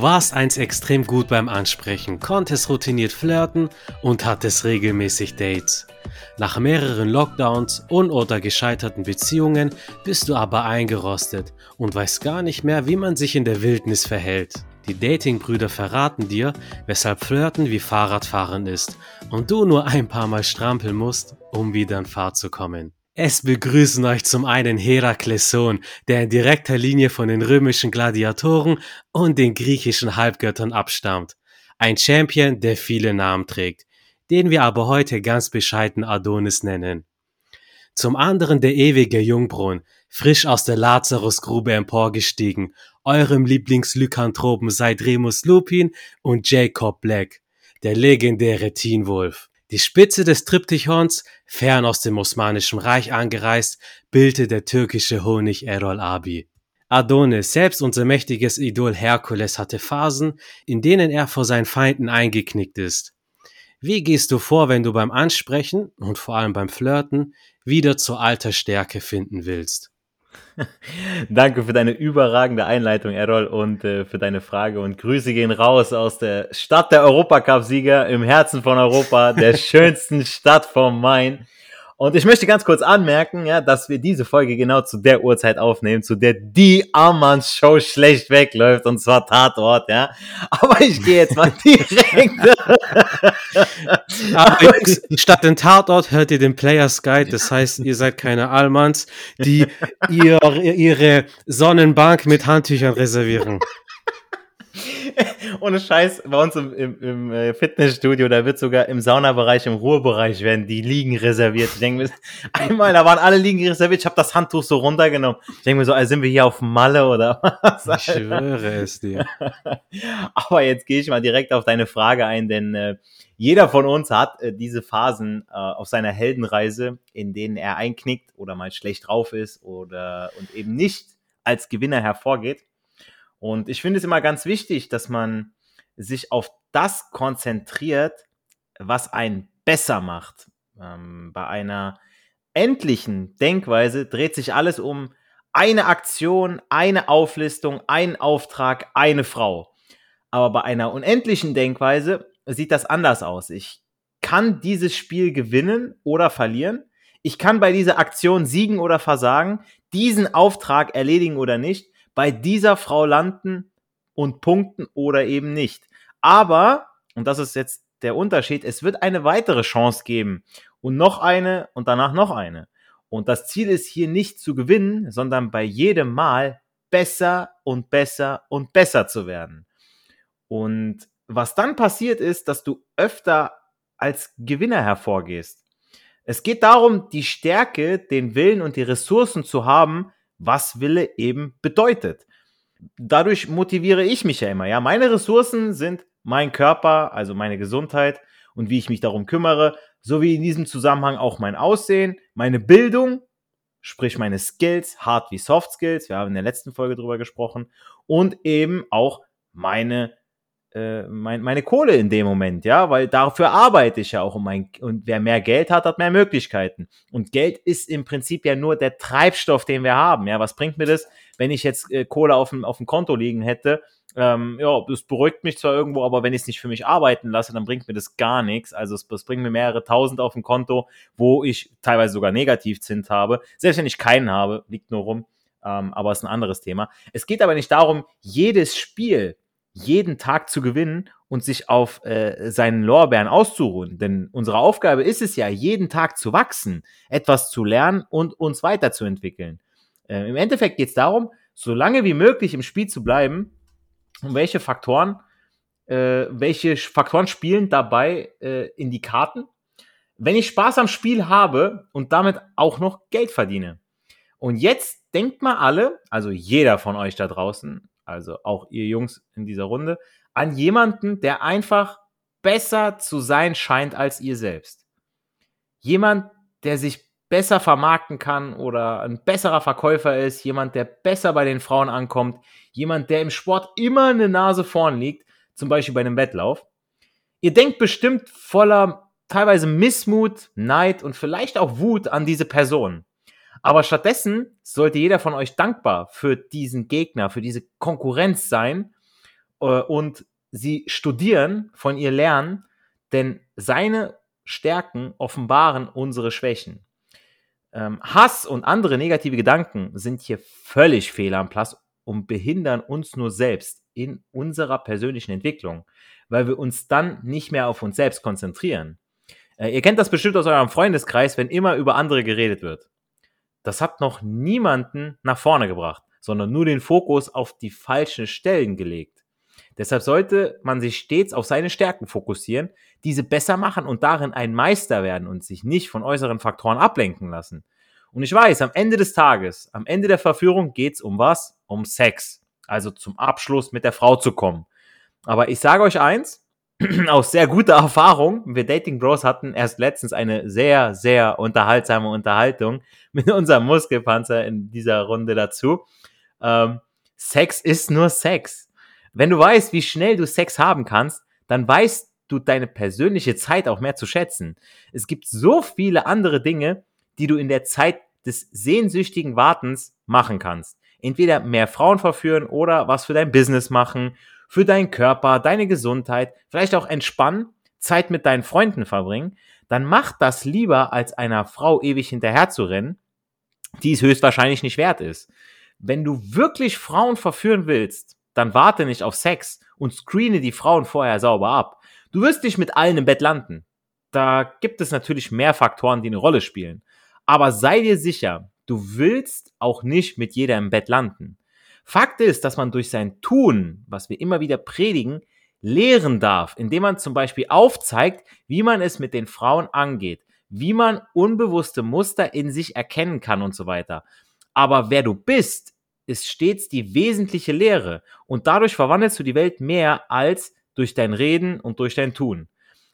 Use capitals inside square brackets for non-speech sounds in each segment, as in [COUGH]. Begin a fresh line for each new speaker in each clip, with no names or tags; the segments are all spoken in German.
Du warst einst extrem gut beim Ansprechen, konntest routiniert flirten und hattest regelmäßig Dates. Nach mehreren Lockdowns und oder gescheiterten Beziehungen bist du aber eingerostet und weißt gar nicht mehr, wie man sich in der Wildnis verhält. Die Datingbrüder verraten dir, weshalb Flirten wie Fahrradfahren ist und du nur ein paar Mal strampeln musst, um wieder in Fahrt zu kommen. Es begrüßen euch zum einen Herakleson, der in direkter Linie von den römischen Gladiatoren und den griechischen Halbgöttern abstammt. Ein Champion, der viele Namen trägt, den wir aber heute ganz bescheiden Adonis nennen. Zum anderen der ewige Jungbrunnen, frisch aus der Lazarusgrube emporgestiegen, eurem Lieblingslykanthropen seit Remus Lupin und Jacob Black, der legendäre Teen Wolf. Die Spitze des Triptychons, fern aus dem Osmanischen Reich angereist, bildete der türkische Honig Erol Abi. Adonis, selbst unser mächtiges Idol Herkules, hatte Phasen, in denen er vor seinen Feinden eingeknickt ist. Wie gehst du vor, wenn du beim Ansprechen und vor allem beim Flirten wieder zur alter Stärke finden willst? [LAUGHS]
Danke für deine überragende Einleitung, Errol, und äh, für deine Frage. Und Grüße gehen raus aus der Stadt der Europacup-Sieger im Herzen von Europa, der [LAUGHS] schönsten Stadt vom Main. Und ich möchte ganz kurz anmerken, ja, dass wir diese Folge genau zu der Uhrzeit aufnehmen, zu der die Ammanns Show schlecht wegläuft, und zwar Tatort, ja. Aber ich gehe jetzt mal [LAUGHS] direkt.
Statt den Tatort hört ihr den Players Guide, das heißt, ihr seid keine Allmanns, die ihr, ihre Sonnenbank mit Handtüchern reservieren.
Ohne Scheiß, bei uns im, im, im, äh, Fitnessstudio, da wird sogar im Saunabereich, im Ruhebereich werden die Liegen reserviert. Ich denke mir, [LAUGHS] einmal, da waren alle Liegen reserviert, ich habe das Handtuch so runtergenommen. Ich denke mir so, also sind wir hier auf Malle oder was?
Ich schwöre es dir. [LAUGHS]
Aber jetzt gehe ich mal direkt auf deine Frage ein, denn äh, jeder von uns hat äh, diese Phasen äh, auf seiner Heldenreise, in denen er einknickt oder mal schlecht drauf ist oder und eben nicht als Gewinner hervorgeht. Und ich finde es immer ganz wichtig, dass man sich auf das konzentriert, was einen besser macht. Ähm, bei einer endlichen Denkweise dreht sich alles um eine Aktion, eine Auflistung, einen Auftrag, eine Frau. Aber bei einer unendlichen Denkweise sieht das anders aus. Ich kann dieses Spiel gewinnen oder verlieren. Ich kann bei dieser Aktion siegen oder versagen, diesen Auftrag erledigen oder nicht bei dieser Frau landen und punkten oder eben nicht. Aber, und das ist jetzt der Unterschied, es wird eine weitere Chance geben und noch eine und danach noch eine. Und das Ziel ist hier nicht zu gewinnen, sondern bei jedem Mal besser und besser und besser zu werden. Und was dann passiert ist, dass du öfter als Gewinner hervorgehst. Es geht darum, die Stärke, den Willen und die Ressourcen zu haben, was Wille eben bedeutet. Dadurch motiviere ich mich ja immer. Ja, meine Ressourcen sind mein Körper, also meine Gesundheit und wie ich mich darum kümmere, sowie in diesem Zusammenhang auch mein Aussehen, meine Bildung, sprich meine Skills, Hard wie Soft Skills, wir haben in der letzten Folge drüber gesprochen, und eben auch meine äh, mein, meine Kohle in dem Moment, ja, weil dafür arbeite ich ja auch. Und, mein, und wer mehr Geld hat, hat mehr Möglichkeiten. Und Geld ist im Prinzip ja nur der Treibstoff, den wir haben. Ja, was bringt mir das, wenn ich jetzt äh, Kohle auf dem, auf dem Konto liegen hätte? Ähm, ja, das beruhigt mich zwar irgendwo, aber wenn ich es nicht für mich arbeiten lasse, dann bringt mir das gar nichts. Also es, es bringt mir mehrere tausend auf dem Konto, wo ich teilweise sogar Negativzins habe. Selbst wenn ich keinen habe, liegt nur rum. Ähm, aber ist ein anderes Thema. Es geht aber nicht darum, jedes Spiel jeden Tag zu gewinnen und sich auf äh, seinen Lorbeeren auszuruhen. Denn unsere Aufgabe ist es ja, jeden Tag zu wachsen, etwas zu lernen und uns weiterzuentwickeln. Äh, Im Endeffekt geht es darum, so lange wie möglich im Spiel zu bleiben und welche Faktoren, äh, welche Faktoren spielen dabei äh, in die Karten. Wenn ich Spaß am Spiel habe und damit auch noch Geld verdiene. Und jetzt denkt mal alle, also jeder von euch da draußen, also auch ihr Jungs in dieser Runde, an jemanden, der einfach besser zu sein scheint als ihr selbst. Jemand, der sich besser vermarkten kann oder ein besserer Verkäufer ist, jemand, der besser bei den Frauen ankommt, jemand, der im Sport immer eine Nase vorn liegt, zum Beispiel bei einem Wettlauf. Ihr denkt bestimmt voller teilweise Missmut, Neid und vielleicht auch Wut an diese Person. Aber stattdessen sollte jeder von euch dankbar für diesen Gegner, für diese Konkurrenz sein äh, und sie studieren, von ihr lernen, denn seine Stärken offenbaren unsere Schwächen. Ähm, Hass und andere negative Gedanken sind hier völlig fehl am Platz und behindern uns nur selbst in unserer persönlichen Entwicklung, weil wir uns dann nicht mehr auf uns selbst konzentrieren. Äh, ihr kennt das bestimmt aus eurem Freundeskreis, wenn immer über andere geredet wird. Das hat noch niemanden nach vorne gebracht, sondern nur den Fokus auf die falschen Stellen gelegt. Deshalb sollte man sich stets auf seine Stärken fokussieren, diese besser machen und darin ein Meister werden und sich nicht von äußeren Faktoren ablenken lassen. Und ich weiß, am Ende des Tages, am Ende der Verführung geht's um was? Um Sex. Also zum Abschluss mit der Frau zu kommen. Aber ich sage euch eins, [CLEARS THROAT] aus sehr guter Erfahrung, wir Dating Bros hatten erst letztens eine sehr, sehr unterhaltsame Unterhaltung [LAUGHS] mit unserem Muskelpanzer in dieser Runde dazu. Ähm, Sex ist nur Sex. Wenn du weißt, wie schnell du Sex haben kannst, dann weißt du deine persönliche Zeit auch mehr zu schätzen. Es gibt so viele andere Dinge, die du in der Zeit des sehnsüchtigen Wartens machen kannst. Entweder mehr Frauen verführen oder was für dein Business machen für deinen Körper, deine Gesundheit, vielleicht auch entspannen, Zeit mit deinen Freunden verbringen, dann mach das lieber, als einer Frau ewig hinterher zu rennen, die es höchstwahrscheinlich nicht wert ist. Wenn du wirklich Frauen verführen willst, dann warte nicht auf Sex und screene die Frauen vorher sauber ab. Du wirst nicht mit allen im Bett landen. Da gibt es natürlich mehr Faktoren, die eine Rolle spielen. Aber sei dir sicher, du willst auch nicht mit jeder im Bett landen. Fakt ist, dass man durch sein Tun, was wir immer wieder predigen, lehren darf, indem man zum Beispiel aufzeigt, wie man es mit den Frauen angeht, wie man unbewusste Muster in sich erkennen kann und so weiter. Aber wer du bist, ist stets die wesentliche Lehre und dadurch verwandelst du die Welt mehr als durch dein Reden und durch dein Tun.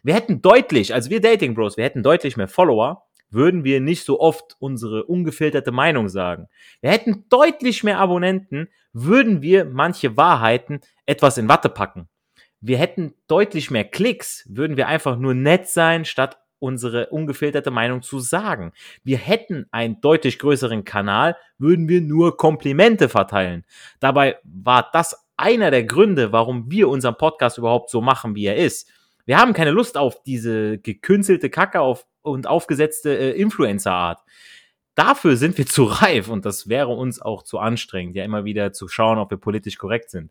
Wir hätten deutlich, also wir Dating Bros, wir hätten deutlich mehr Follower, würden wir nicht so oft unsere ungefilterte Meinung sagen. Wir hätten deutlich mehr Abonnenten, würden wir manche Wahrheiten etwas in Watte packen. Wir hätten deutlich mehr Klicks, würden wir einfach nur nett sein, statt unsere ungefilterte Meinung zu sagen. Wir hätten einen deutlich größeren Kanal, würden wir nur Komplimente verteilen. Dabei war das einer der Gründe, warum wir unseren Podcast überhaupt so machen, wie er ist. Wir haben keine Lust auf diese gekünstelte Kacke auf und aufgesetzte äh, Influencer-Art. Dafür sind wir zu reif und das wäre uns auch zu anstrengend, ja immer wieder zu schauen, ob wir politisch korrekt sind.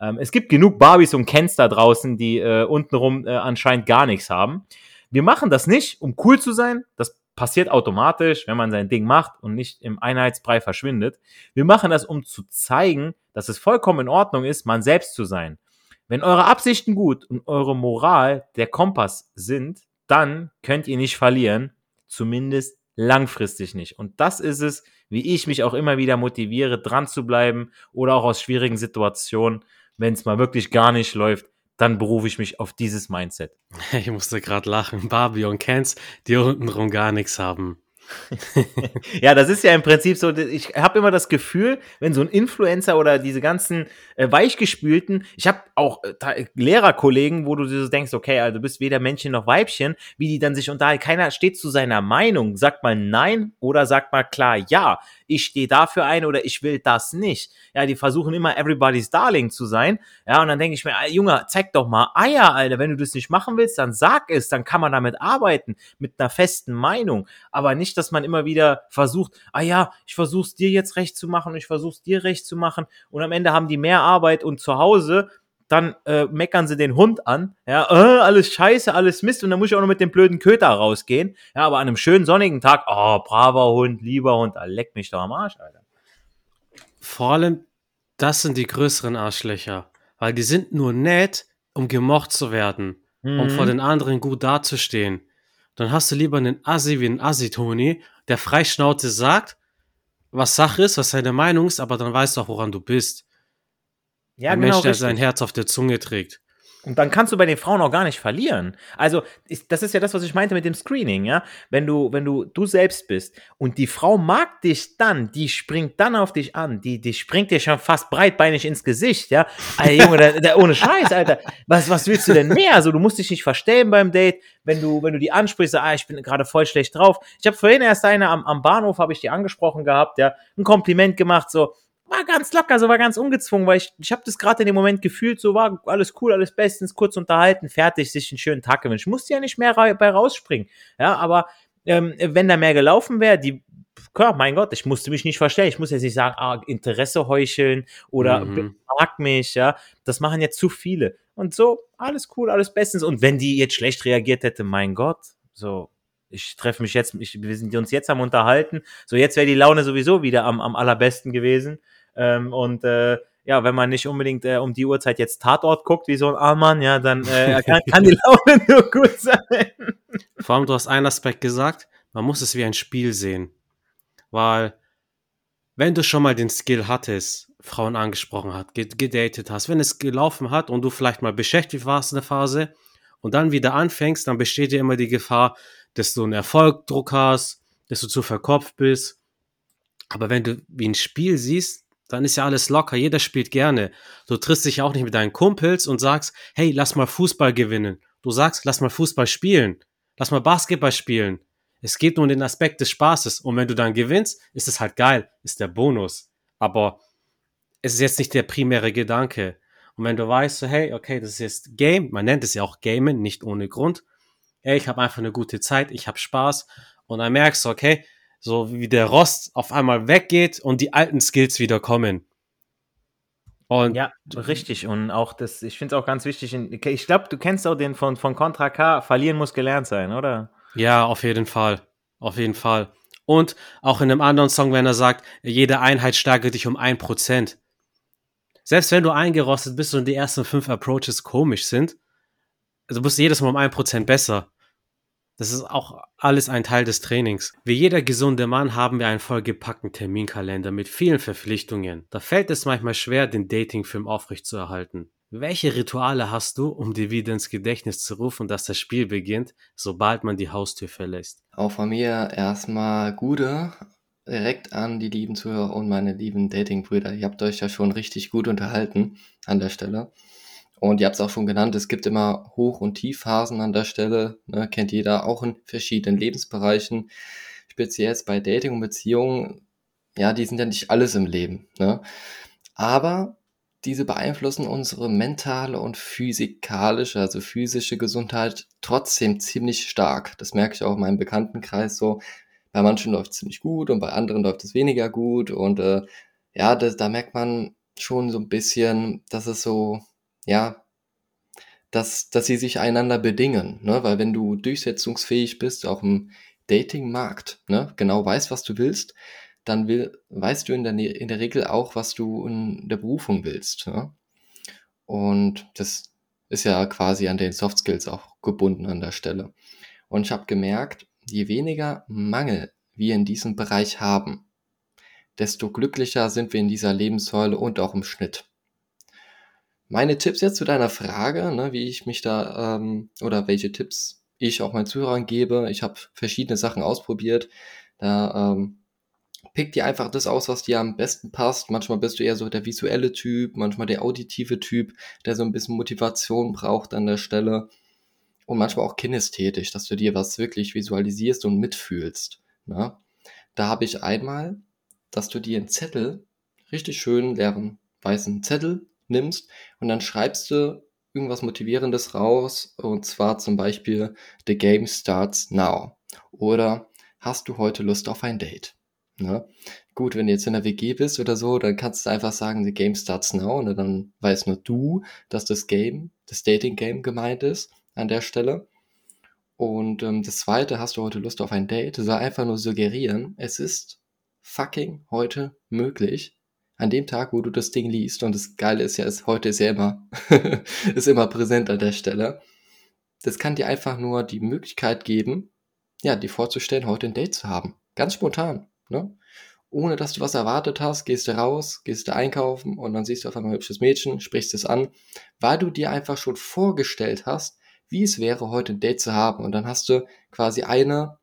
Ähm, es gibt genug Barbies und Kens da draußen, die äh, untenrum äh, anscheinend gar nichts haben. Wir machen das nicht, um cool zu sein. Das passiert automatisch, wenn man sein Ding macht und nicht im Einheitsbrei verschwindet. Wir machen das, um zu zeigen, dass es vollkommen in Ordnung ist, man selbst zu sein. Wenn eure Absichten gut und eure Moral der Kompass sind, dann könnt ihr nicht verlieren, zumindest langfristig nicht. Und das ist es, wie ich mich auch immer wieder motiviere, dran zu bleiben oder auch aus schwierigen Situationen, wenn es mal wirklich gar nicht läuft, dann berufe ich mich auf dieses Mindset. [LAUGHS]
Ich musste gerade lachen. Barbie und Kens, die untenrum gar nichts haben. [LAUGHS]
ja, das ist ja im Prinzip so, ich habe immer das Gefühl, wenn so ein Influencer oder diese ganzen äh, Weichgespülten, ich habe auch äh, Lehrerkollegen, wo du so denkst, okay, also du bist weder Männchen noch Weibchen, wie die dann sich unterhalten, keiner steht zu seiner Meinung, sagt mal nein oder sagt mal klar ja, ich stehe dafür ein oder ich will das nicht. Ja, die versuchen immer everybody's darling zu sein. Ja, und dann denke ich mir, Junge, zeig doch mal Eier, Alter, wenn du das nicht machen willst, dann sag es, dann kann man damit arbeiten, mit einer festen Meinung, aber nicht, dass man immer wieder versucht, ah ja, ich versuch's dir jetzt recht zu machen, ich versuch's dir recht zu machen und am Ende haben die mehr Arbeit und zu Hause dann äh, meckern sie den Hund an, ja, äh, alles scheiße, alles Mist und dann muss ich auch noch mit dem blöden Köter rausgehen, ja, aber an einem schönen sonnigen Tag, oh, braver Hund, lieber Hund, leck mich doch am Arsch, Alter.
Vor allem, das sind die größeren Arschlöcher, weil die sind nur nett, um gemocht zu werden, mhm. um vor den anderen gut dazustehen. Dann hast du lieber einen Assi wie einen Assi-Toni, der freischnauze sagt, was Sache ist, was seine Meinung ist, aber dann weißt du auch, woran du bist. Ja, Ein genau. Mensch, der richtig. sein Herz auf der Zunge trägt.
Und dann kannst du bei den Frauen auch gar nicht verlieren. Also, das ist ja das, was ich meinte mit dem Screening, ja. Wenn du, wenn du du selbst bist und die Frau mag dich dann, die springt dann auf dich an, die, die springt dir schon fast breitbeinig ins Gesicht, ja. Alter, Junge, der, der, ohne Scheiß, Alter. Was, was willst du denn mehr? Also, du musst dich nicht verstellen beim Date, wenn du, wenn du die ansprichst, ah, ich bin gerade voll schlecht drauf. Ich habe vorhin erst eine am, am Bahnhof, habe ich die angesprochen gehabt, ja, ein Kompliment gemacht, so, war ganz locker, so war ganz ungezwungen, weil ich, ich habe das gerade in dem Moment gefühlt, so war alles cool, alles bestens, kurz unterhalten, fertig, sich einen schönen Tag gewünscht. Ich musste ja nicht mehr bei rausspringen. Ja, aber ähm, wenn da mehr gelaufen wäre, die, klar, mein Gott, ich musste mich nicht verstellen. Ich muss jetzt nicht sagen, ah, Interesse heucheln oder mhm. mag mich, ja. Das machen jetzt zu viele. Und so, alles cool, alles bestens. Und wenn die jetzt schlecht reagiert hätte, mein Gott, so, ich treffe mich jetzt, ich, wir sind uns jetzt am Unterhalten. So, jetzt wäre die Laune sowieso wieder am, am allerbesten gewesen. Ähm, und äh, ja, wenn man nicht unbedingt äh, um die Uhrzeit jetzt Tatort guckt, wie so ein Allmann, ja, dann äh, kann, kann die Laune [LAUGHS] nur gut sein.
Vor allem, du hast einen Aspekt gesagt, man muss es wie ein Spiel sehen. Weil, wenn du schon mal den Skill hattest, Frauen angesprochen hat, gedatet hast, wenn es gelaufen hat und du vielleicht mal beschäftigt warst in der Phase und dann wieder anfängst, dann besteht ja immer die Gefahr, dass du einen Erfolgdruck hast, dass du zu verkopft bist. Aber wenn du wie ein Spiel siehst, dann ist ja alles locker, jeder spielt gerne. Du triffst dich auch nicht mit deinen Kumpels und sagst, hey, lass mal Fußball gewinnen. Du sagst, lass mal Fußball spielen, lass mal Basketball spielen. Es geht nur um den Aspekt des Spaßes. Und wenn du dann gewinnst, ist es halt geil, ist der Bonus. Aber es ist jetzt nicht der primäre Gedanke. Und wenn du weißt, so, hey, okay, das ist jetzt Game, man nennt es ja auch Gamen, nicht ohne Grund. Hey, ich habe einfach eine gute Zeit, ich habe Spaß. Und dann merkst du, okay, so wie der Rost auf einmal weggeht und die alten Skills wieder kommen.
Und ja, richtig. Und auch das, ich finde es auch ganz wichtig. Ich glaube, du kennst auch den von, von Contra K, verlieren muss gelernt sein, oder?
Ja, auf jeden Fall. Auf jeden Fall. Und auch in einem anderen Song, wenn er sagt, jede Einheit steigert dich um ein Prozent. Selbst wenn du eingerostet bist und die ersten fünf Approaches komisch sind, also bist du jedes Mal um ein Prozent besser. Das ist auch alles ein Teil des Trainings. Wie jeder gesunde Mann haben wir einen vollgepackten Terminkalender mit vielen Verpflichtungen. Da fällt es manchmal schwer, den Datingfilm aufrechtzuerhalten. Welche Rituale hast du, um dir wieder ins Gedächtnis zu rufen, dass das Spiel beginnt, sobald man die Haustür verlässt?
Auch von mir erstmal gute, direkt an die lieben Zuhörer und meine lieben Datingbrüder. Ihr habt euch ja schon richtig gut unterhalten an der Stelle. Und ihr habt es auch schon genannt, es gibt immer Hoch- und Tiefphasen an der Stelle, ne, kennt jeder auch in verschiedenen Lebensbereichen. Speziell jetzt bei Dating und Beziehungen, ja, die sind ja nicht alles im Leben. Ne? Aber diese beeinflussen unsere mentale und physikalische, also physische Gesundheit trotzdem ziemlich stark. Das merke ich auch in meinem Bekanntenkreis so. Bei manchen läuft es ziemlich gut und bei anderen läuft es weniger gut. Und äh, ja, das, da merkt man schon so ein bisschen, dass es so, ja, dass, dass sie sich einander bedingen. Ne? Weil wenn du durchsetzungsfähig bist, auch im Datingmarkt, ne, genau weißt, was du willst, dann will, weißt du in der, in der Regel auch, was du in der Berufung willst. Ja? Und das ist ja quasi an den Soft Skills auch gebunden an der Stelle. Und ich habe gemerkt, je weniger Mangel wir in diesem Bereich haben, desto glücklicher sind wir in dieser Lebenssäule und auch im Schnitt. Meine Tipps jetzt zu deiner Frage, ne, wie ich mich da ähm, oder welche Tipps ich auch meinen Zuhörern gebe. Ich habe verschiedene Sachen ausprobiert. Da ähm, pick dir einfach das aus, was dir am besten passt. Manchmal bist du eher so der visuelle Typ, manchmal der auditive Typ, der so ein bisschen Motivation braucht an der Stelle. Und manchmal auch kinästhetisch, dass du dir was wirklich visualisierst und mitfühlst. Na? Da habe ich einmal, dass du dir einen Zettel, richtig schön leeren weißen Zettel nimmst und dann schreibst du irgendwas Motivierendes raus und zwar zum Beispiel The Game Starts Now oder Hast du heute Lust auf ein Date? Ne? Gut, wenn du jetzt in der WG bist oder so, dann kannst du einfach sagen, the game starts now, und dann weißt nur du, dass das Game, das Dating-Game gemeint ist an der Stelle. Und ähm, das zweite, hast du heute Lust auf ein Date, soll einfach nur suggerieren, es ist fucking heute möglich, an dem Tag, wo du das Ding liest. Und das Geile ist ja, ist, heute ist ja immer, ist immer präsent an der Stelle. Das kann dir einfach nur die Möglichkeit geben, ja, dir vorzustellen, heute ein Date zu haben. Ganz spontan. Ne? Ohne dass du was erwartet hast, gehst du raus, gehst du einkaufen und dann siehst du auf einmal ein hübsches Mädchen, sprichst es an, weil du dir einfach schon vorgestellt hast, wie es wäre, heute ein Date zu haben. Und dann hast du quasi eine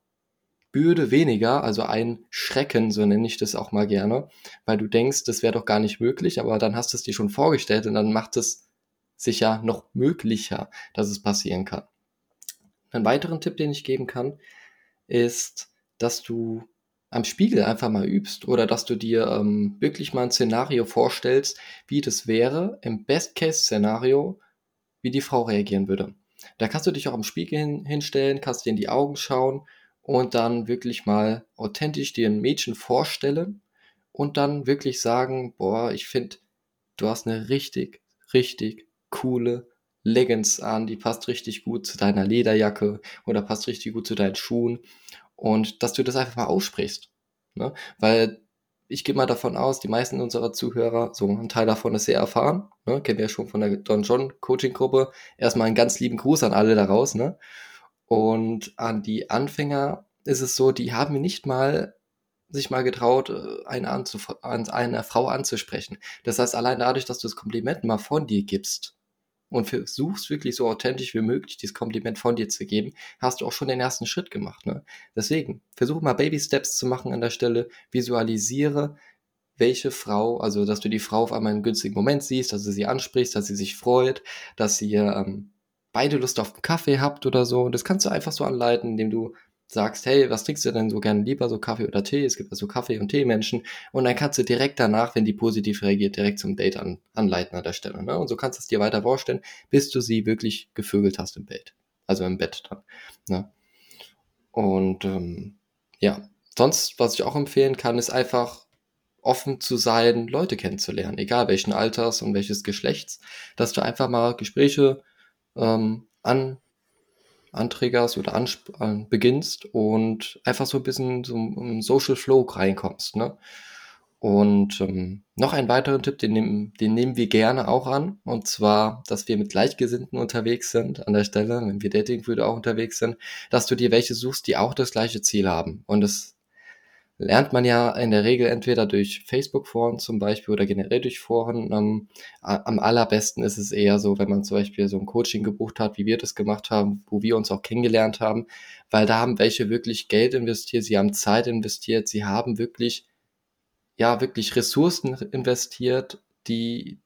Bürde weniger, also ein Schrecken, so nenne ich das auch mal gerne, weil du denkst, das wäre doch gar nicht möglich, aber dann hast du es dir schon vorgestellt und dann macht es sich ja noch möglicher, dass es passieren kann. Einen weiteren Tipp, den ich geben kann, ist, dass du am Spiegel einfach mal übst oder dass du dir ähm, wirklich mal ein Szenario vorstellst, wie das wäre im Best-Case-Szenario, wie die Frau reagieren würde. Da kannst du dich auch am Spiegel hin, hinstellen, kannst dir in die Augen schauen und dann wirklich mal authentisch dir ein Mädchen vorstellen und dann wirklich sagen, boah, ich finde, du hast eine richtig, richtig coole Leggings an, die passt richtig gut zu deiner Lederjacke oder passt richtig gut zu deinen Schuhen und dass du das einfach mal aussprichst. Ne? Weil ich gehe mal davon aus, die meisten unserer Zuhörer, so ein Teil davon ist sehr erfahren, ne? kennen wir ja schon von der Don John Coaching Gruppe. Erstmal einen ganz lieben Gruß an alle daraus. Ne? Und an die Anfänger ist es so, die haben nicht mal sich mal getraut, äh, eine, anzuf eine Frau anzusprechen. Das heißt, allein dadurch, dass du das Kompliment mal von dir gibst, und versuchst wirklich so authentisch wie möglich dieses Kompliment von dir zu geben, hast du auch schon den ersten Schritt gemacht. Ne? Deswegen, versuche mal Baby Steps zu machen an der Stelle, visualisiere, welche Frau, also dass du die Frau auf einmal einen günstigen Moment siehst, dass du sie ansprichst, dass sie sich freut, dass ihr ähm, beide Lust auf einen Kaffee habt oder so. Und das kannst du einfach so anleiten, indem du sagst, hey, was trinkst du denn so gerne lieber, so Kaffee oder Tee? Es gibt also Kaffee- und Tee-Menschen. Und dann kannst du direkt danach, wenn die positiv reagiert, direkt zum Date an, anleiten an der Stelle. Ne? Und so kannst du es dir weiter vorstellen, bis du sie wirklich gevögelt hast im Bett. Also im Bett dann. Ne? Und ähm, ja, sonst, was ich auch empfehlen kann, ist einfach offen zu sein, Leute kennenzulernen, egal welchen Alters und welches Geschlechts, dass du einfach mal Gespräche ähm, an anträgerst oder an, beginnst und einfach so ein bisschen so im Social Flow reinkommst. Ne? Und ähm, noch einen weiteren Tipp, den, nehmen, den nehmen wir gerne auch an. Und zwar, dass wir mit Gleichgesinnten unterwegs sind an der Stelle, wenn wir Datingbrüder auch unterwegs sind, dass du dir welche suchst, die auch das gleiche Ziel haben. Und das lernt man ja in der Regel entweder durch Facebook-Foren zum Beispiel oder generell durch Foren. Ähm, am allerbesten ist es eher so, wenn man zum Beispiel so ein Coaching gebucht hat, wie wir das gemacht haben, wo wir uns auch kennengelernt haben, weil da haben welche wirklich Geld investiert, sie haben Zeit investiert, sie haben wirklich, ja, wirklich Ressourcen investiert, die,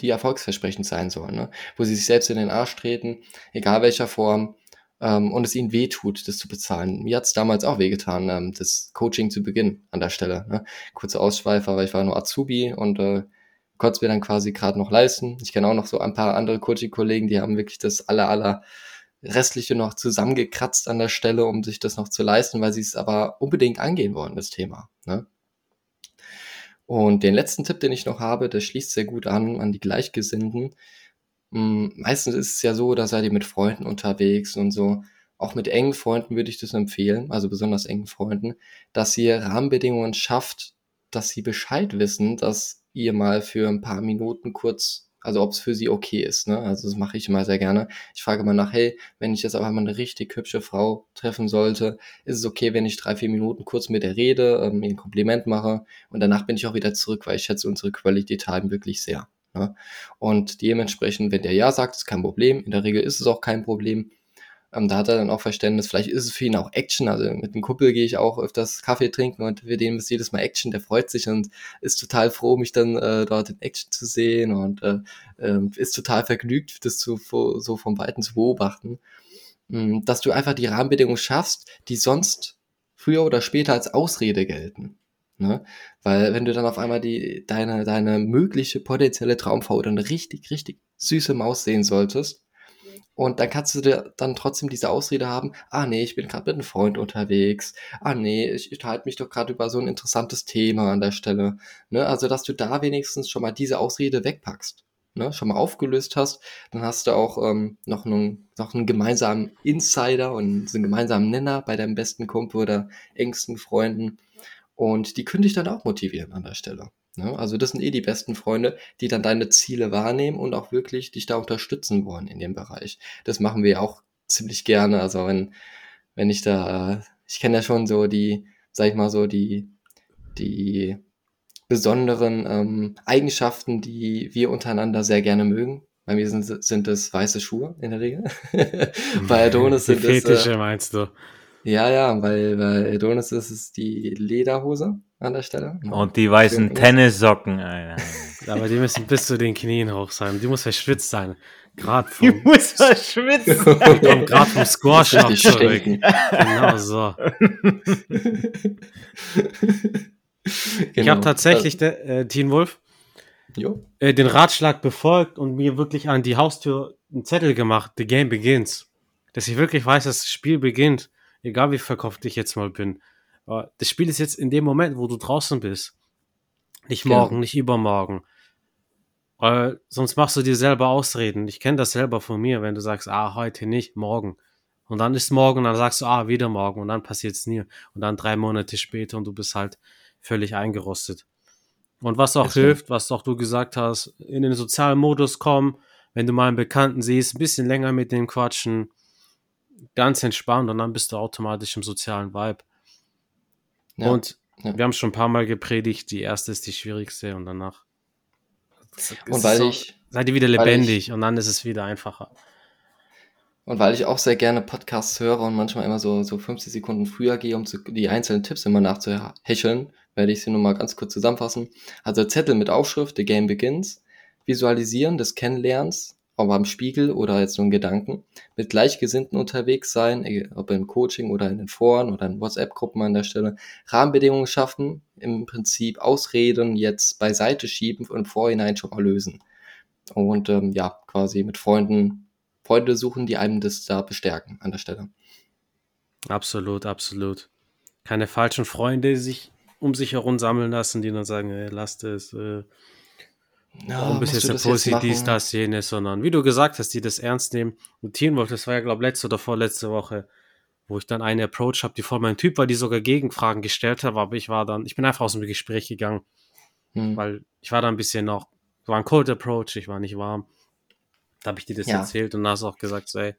die erfolgsversprechend sein sollen, ne? wo sie sich selbst in den Arsch treten, egal welcher Form, ähm, und es ihnen wehtut, das zu bezahlen. Mir hat es damals auch wehgetan, ähm, das Coaching zu beginnen an der Stelle. Ne? Kurze Ausschweifer, weil ich war nur Azubi und äh, konnte es mir dann quasi gerade noch leisten. Ich kenne auch noch so ein paar andere Coaching-Kollegen, die haben wirklich das aller, aller Restliche noch zusammengekratzt an der Stelle, um sich das noch zu leisten, weil sie es aber unbedingt angehen wollen, das Thema. Ne? Und den letzten Tipp, den ich noch habe, der schließt sehr gut an, an die Gleichgesinnten. Hm, meistens ist es ja so, da seid ihr mit Freunden unterwegs und so. Auch mit engen Freunden würde ich das empfehlen, also besonders engen Freunden, dass ihr Rahmenbedingungen schafft, dass sie Bescheid wissen, dass ihr mal für ein paar Minuten kurz, also ob es für sie okay ist, ne? Also das mache ich immer sehr gerne. Ich frage mal nach, hey, wenn ich jetzt aber mal eine richtig hübsche Frau treffen sollte, ist es okay, wenn ich drei, vier Minuten kurz mit der rede, ähm, ihr ein Kompliment mache und danach bin ich auch wieder zurück, weil ich schätze unsere Quality Time wirklich sehr. Ne? Und dementsprechend, wenn der Ja sagt, ist kein Problem. In der Regel ist es auch kein Problem. Ähm, da hat er dann auch Verständnis. Vielleicht ist es für ihn auch Action. Also mit dem Kumpel gehe ich auch öfters Kaffee trinken und für den ist jedes Mal Action. Der freut sich und ist total froh, mich dann äh, dort in Action zu sehen und äh, äh, ist total vergnügt, das zu, so vom Weiten zu beobachten. Ähm, dass du einfach die Rahmenbedingungen schaffst, die sonst früher oder später als Ausrede gelten. Ne? Weil wenn du dann auf einmal die, deine, deine mögliche potenzielle Traumfrau oder eine richtig, richtig süße Maus sehen solltest, und dann kannst du dir dann trotzdem diese Ausrede haben, ah nee, ich bin gerade mit einem Freund unterwegs, ah nee, ich, ich halte mich doch gerade über so ein interessantes Thema an der Stelle. Ne? Also, dass du da wenigstens schon mal diese Ausrede wegpackst. Ne? Schon mal aufgelöst hast, dann hast du auch ähm, noch, einen, noch einen gemeinsamen Insider und einen gemeinsamen Nenner bei deinem besten Kumpel oder engsten Freunden und die können dich dann auch motivieren an der Stelle. Ne? Also das sind eh die besten Freunde, die dann deine Ziele wahrnehmen und auch wirklich dich da unterstützen wollen in dem Bereich. Das machen wir auch ziemlich gerne. Also wenn, wenn ich da, ich kenne ja schon so die, sag ich mal so, die, die besonderen ähm, Eigenschaften, die wir untereinander sehr gerne mögen. Bei mir sind, sind es weiße Schuhe in der Regel. [LAUGHS] Bei Adonis sind
es. Fetische äh, meinst du?
Ja, ja, weil bei Adonis ist es die Lederhose an der Stelle.
Und die weißen Tennissocken.
Aber die müssen bis zu den Knien hoch sein. Die muss verschwitzt sein. Gerade
Ich
vom,
muss verschwitzen. [LAUGHS]
ich komm grad vom Squash noch
Richtig
zurück. Genau so. Ich
Genau.
habe tatsächlich, der, äh, Teen Wolf,
Jo.
äh, den Ratschlag befolgt und mir wirklich an die Haustür einen Zettel gemacht, the game begins. Dass ich wirklich weiß, dass das Spiel beginnt, egal wie verkauft ich jetzt mal bin. Das Spiel ist jetzt in dem Moment, wo du draußen bist. Nicht
Genau.
morgen, nicht übermorgen. Weil sonst machst du dir selber Ausreden. Ich kenne das selber von mir, wenn du sagst, ah, heute nicht, morgen. Und dann ist morgen, und dann sagst du, ah, wieder morgen, und dann passiert's nie. Und dann drei Monate später und du bist halt völlig eingerostet. Und was auch
so.
hilft, was auch du gesagt hast, in den sozialen Modus kommen, wenn du mal einen Bekannten siehst, ein bisschen länger mit dem quatschen, ganz entspannt und dann bist du automatisch im sozialen Vibe.
Ja.
Und
ja.
wir haben schon ein paar Mal gepredigt, die erste ist die schwierigste und danach
Und weil
so,
ich,
seid ihr wieder lebendig und dann ist es wieder einfacher.
und weil ich auch sehr gerne Podcasts höre und manchmal immer so, so 50 Sekunden früher gehe, um zu, die einzelnen Tipps immer nachzuhecheln, werde ich sie nur mal ganz kurz zusammenfassen. Also Zettel mit Aufschrift, The Game Begins, Visualisieren des Kennenlernens, ob am Spiegel oder jetzt nur in Gedanken, mit Gleichgesinnten unterwegs sein, ob im Coaching oder in den Foren oder in WhatsApp-Gruppen an der Stelle, Rahmenbedingungen schaffen, im Prinzip Ausreden jetzt beiseite schieben und im Vorhinein schon mal lösen. Und ähm, ja, quasi mit Freunden, Freunde suchen, die einem das da bestärken an der Stelle.
Absolut, absolut. Keine falschen Freunde sich um sich herum sammeln lassen, die dann sagen, ey, lasst es, äh, warum bist jetzt eine Pussy, dies, das, jenes, sondern wie du gesagt hast, die das ernst nehmen. Und Teen Wolf, das war ja, glaube letzte oder vorletzte Woche, wo ich dann eine Approach habe, die voll mein Typ war, die sogar Gegenfragen gestellt hat, aber ich war dann, ich bin einfach aus dem Gespräch gegangen,
Hm.
weil ich war da ein bisschen noch, war ein Cold Approach, ich war nicht warm. Da habe ich dir das
Ja.
erzählt und da hast du auch gesagt, so, ey,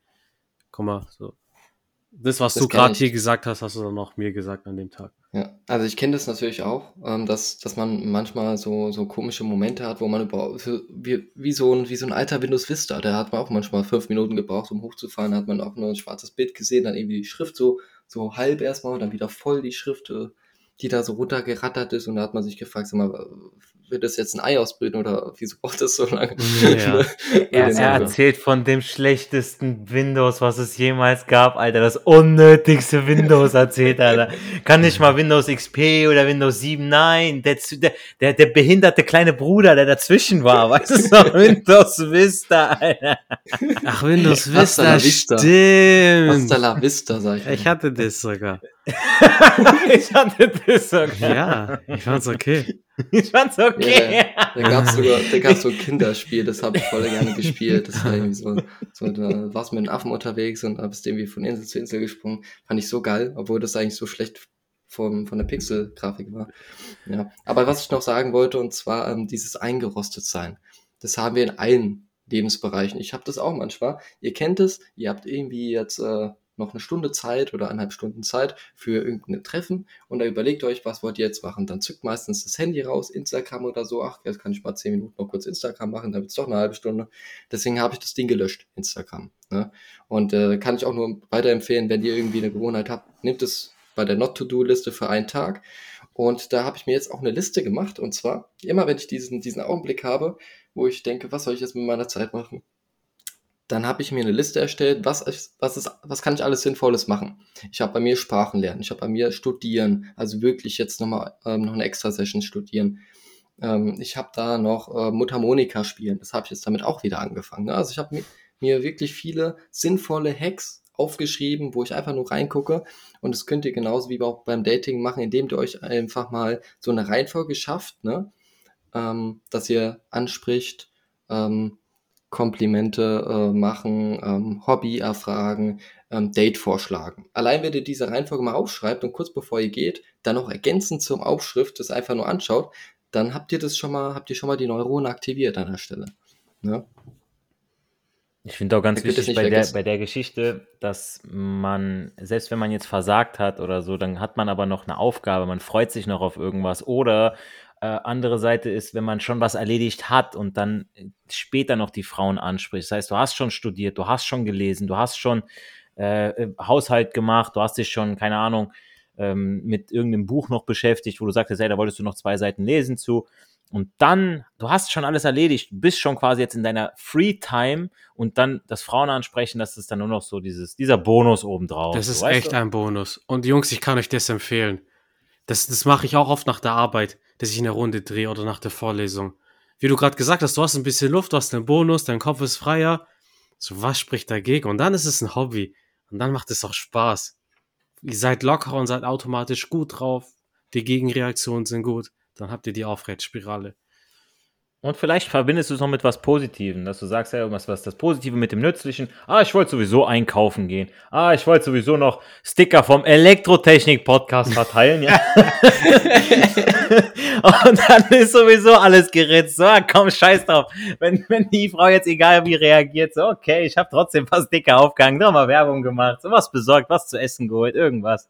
guck mal, so. Das, was
Das
du gerade hier gesagt hast, hast du dann auch mir gesagt an dem Tag.
Ja, also ich kenne das natürlich auch, ähm, dass, dass man manchmal so, so komische Momente hat, wo man überhaupt, wie, wie, so ein, wie so ein alter Windows Vista, da hat man auch manchmal fünf Minuten gebraucht, um hochzufahren, da hat man auch nur ein schwarzes Bild gesehen, dann irgendwie die Schrift so, so halb erstmal und dann wieder voll die Schrift, äh, die da so runtergerattert ist und da hat man sich gefragt, sag mal, wird das jetzt ein Ei ausbilden oder wieso braucht das so lange?
Ja. [LAUGHS]
Er,
Würde
er
sagen.
erzählt von dem schlechtesten Windows, was es jemals gab, Alter. Das unnötigste Windows erzählt, Alter. Kann nicht mal Windows XP oder Windows 7, nein. Der, der, der, der behinderte kleine Bruder, der dazwischen war, [LAUGHS] weißt du noch? Windows Vista, Alter.
Ach, Windows
Hasta
Vista,
la vista.
stimmt.
Hasta la vista, sag ich.
Ich hatte das sogar. [LAUGHS]
ich hatte das sogar.
Ja, ich fand's okay. [LAUGHS]
Ich fand's okay.
Da gab's [LAUGHS] sogar, da gab's so ein Kinderspiel, das habe ich voll gerne gespielt. Das war irgendwie so, so da warst du mit einem Affen unterwegs und da bist du irgendwie von Insel zu Insel gesprungen. Fand ich so geil, obwohl das eigentlich so schlecht vom, von der Pixel-Grafik war. Ja. Aber was ich noch sagen wollte, und zwar ähm, dieses eingerostet sein. Das haben wir in allen Lebensbereichen. Ich habe das auch manchmal. Ihr kennt es, ihr habt irgendwie jetzt äh, noch eine Stunde Zeit oder eineinhalb Stunden Zeit für irgendein Treffen und da überlegt euch, was wollt ihr jetzt machen. Dann zückt meistens das Handy raus, Instagram oder so. Ach, jetzt kann ich mal zehn Minuten noch kurz Instagram machen, dann wird's doch eine halbe Stunde. Deswegen habe ich das Ding gelöscht, Instagram. Ne? Und äh, kann ich auch nur weiterempfehlen, wenn ihr irgendwie eine Gewohnheit habt, nehmt es bei der Not-to-Do-Liste für einen Tag. Und da habe ich mir jetzt auch eine Liste gemacht. Und zwar, immer wenn ich diesen, diesen Augenblick habe, wo ich denke, was soll ich jetzt mit meiner Zeit machen? Dann habe ich mir eine Liste erstellt, was, ist, was, ist, was kann ich alles Sinnvolles machen. Ich habe bei mir Sprachen lernen, ich habe bei mir studieren, also wirklich jetzt nochmal ähm, noch eine extra Session studieren. Ähm, ich habe da noch äh, Mundharmonika spielen, das habe ich jetzt damit auch wieder angefangen. Ne? Also ich habe mir, mir wirklich viele sinnvolle Hacks aufgeschrieben, wo ich einfach nur reingucke. Und das könnt ihr genauso wie auch beim Dating machen, indem ihr euch einfach mal so eine Reihenfolge schafft, ne? ähm, dass ihr anspricht, ähm, Komplimente äh, machen, ähm, Hobby erfragen, ähm, Date vorschlagen. Allein wenn ihr diese Reihenfolge mal aufschreibt und kurz bevor ihr geht, dann noch ergänzend zum Aufschrift das einfach nur anschaut, dann habt ihr das schon mal, habt ihr schon mal die Neuronen aktiviert an der Stelle. Ne?
Ich finde auch ganz wichtig bei der, bei der Geschichte, dass man, selbst wenn man jetzt versagt hat oder so, dann hat man aber noch eine Aufgabe, man freut sich noch auf irgendwas. Oder äh, andere Seite ist, wenn man schon was erledigt hat und dann äh, später noch die Frauen anspricht. Das heißt, du hast schon studiert, du hast schon gelesen, du hast schon äh, äh, Haushalt gemacht, du hast dich schon, keine Ahnung, ähm, mit irgendeinem Buch noch beschäftigt, wo du sagtest, hey, da wolltest du noch zwei Seiten lesen zu. Und dann, du hast schon alles erledigt, bist schon quasi jetzt in deiner Free Time und dann das Frauen ansprechen, das ist dann nur noch so dieses, dieser Bonus obendrauf.
Das ist
so,
echt
du?
ein Bonus. Und Jungs, ich kann euch das empfehlen. Das, das mache ich auch oft nach der Arbeit, dass ich eine Runde drehe oder nach der Vorlesung. Wie du gerade gesagt hast, du hast ein bisschen Luft, du hast einen Bonus, dein Kopf ist freier. So, was spricht dagegen? Und dann ist es ein Hobby. Und dann macht es auch Spaß. Ihr seid locker und seid automatisch gut drauf. Die Gegenreaktionen sind gut. Dann habt ihr die Aufwärtsspirale.
Und vielleicht verbindest du es noch mit was Positivem, dass du sagst, ja, irgendwas, was das Positive mit dem Nützlichen. Ah, ich wollte sowieso einkaufen gehen. Ah, ich wollte sowieso noch Sticker vom Elektrotechnik-Podcast verteilen, ja. [LAUGHS] [LAUGHS] Und dann ist sowieso alles geritzt. So, ah, komm, scheiß drauf. Wenn, wenn die Frau jetzt egal wie reagiert, so, okay, ich habe trotzdem paar Sticker aufgehangen, nochmal Werbung gemacht, so was besorgt, was zu essen geholt, irgendwas.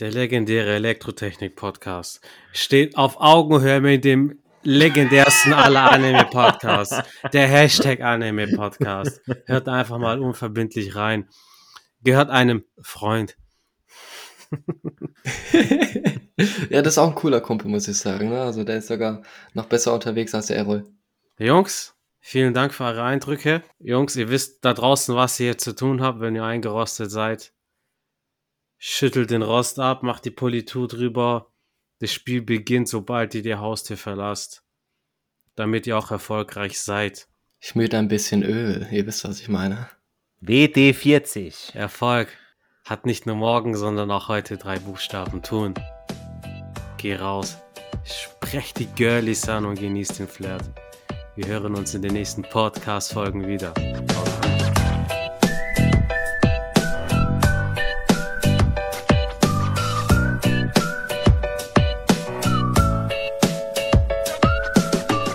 Der legendäre Elektrotechnik-Podcast steht auf Augenhöhe mit dem legendärsten aller Anime-Podcasts. Der Hashtag Anime-Podcast. Hört einfach mal unverbindlich rein. Gehört einem Freund. [LAUGHS]
ja, das ist auch ein cooler Kumpel, muss ich sagen. Ne? Also der ist sogar noch besser unterwegs als der Errol.
Jungs, vielen Dank für eure Eindrücke. Jungs, ihr wisst da draußen, was ihr jetzt zu tun habt, wenn ihr eingerostet seid. Schüttelt den Rost ab, macht die Politur drüber. Das Spiel beginnt, sobald ihr die Haustür verlasst. Damit ihr auch erfolgreich seid.
Schmiert ein bisschen Öl, ihr wisst, was ich meine.
WD40.
Erfolg hat nicht nur morgen, sondern auch heute drei Buchstaben tun. Geh raus, sprech die Girlies an und genieß den Flirt. Wir hören uns in den nächsten Podcast-Folgen wieder. Ciao.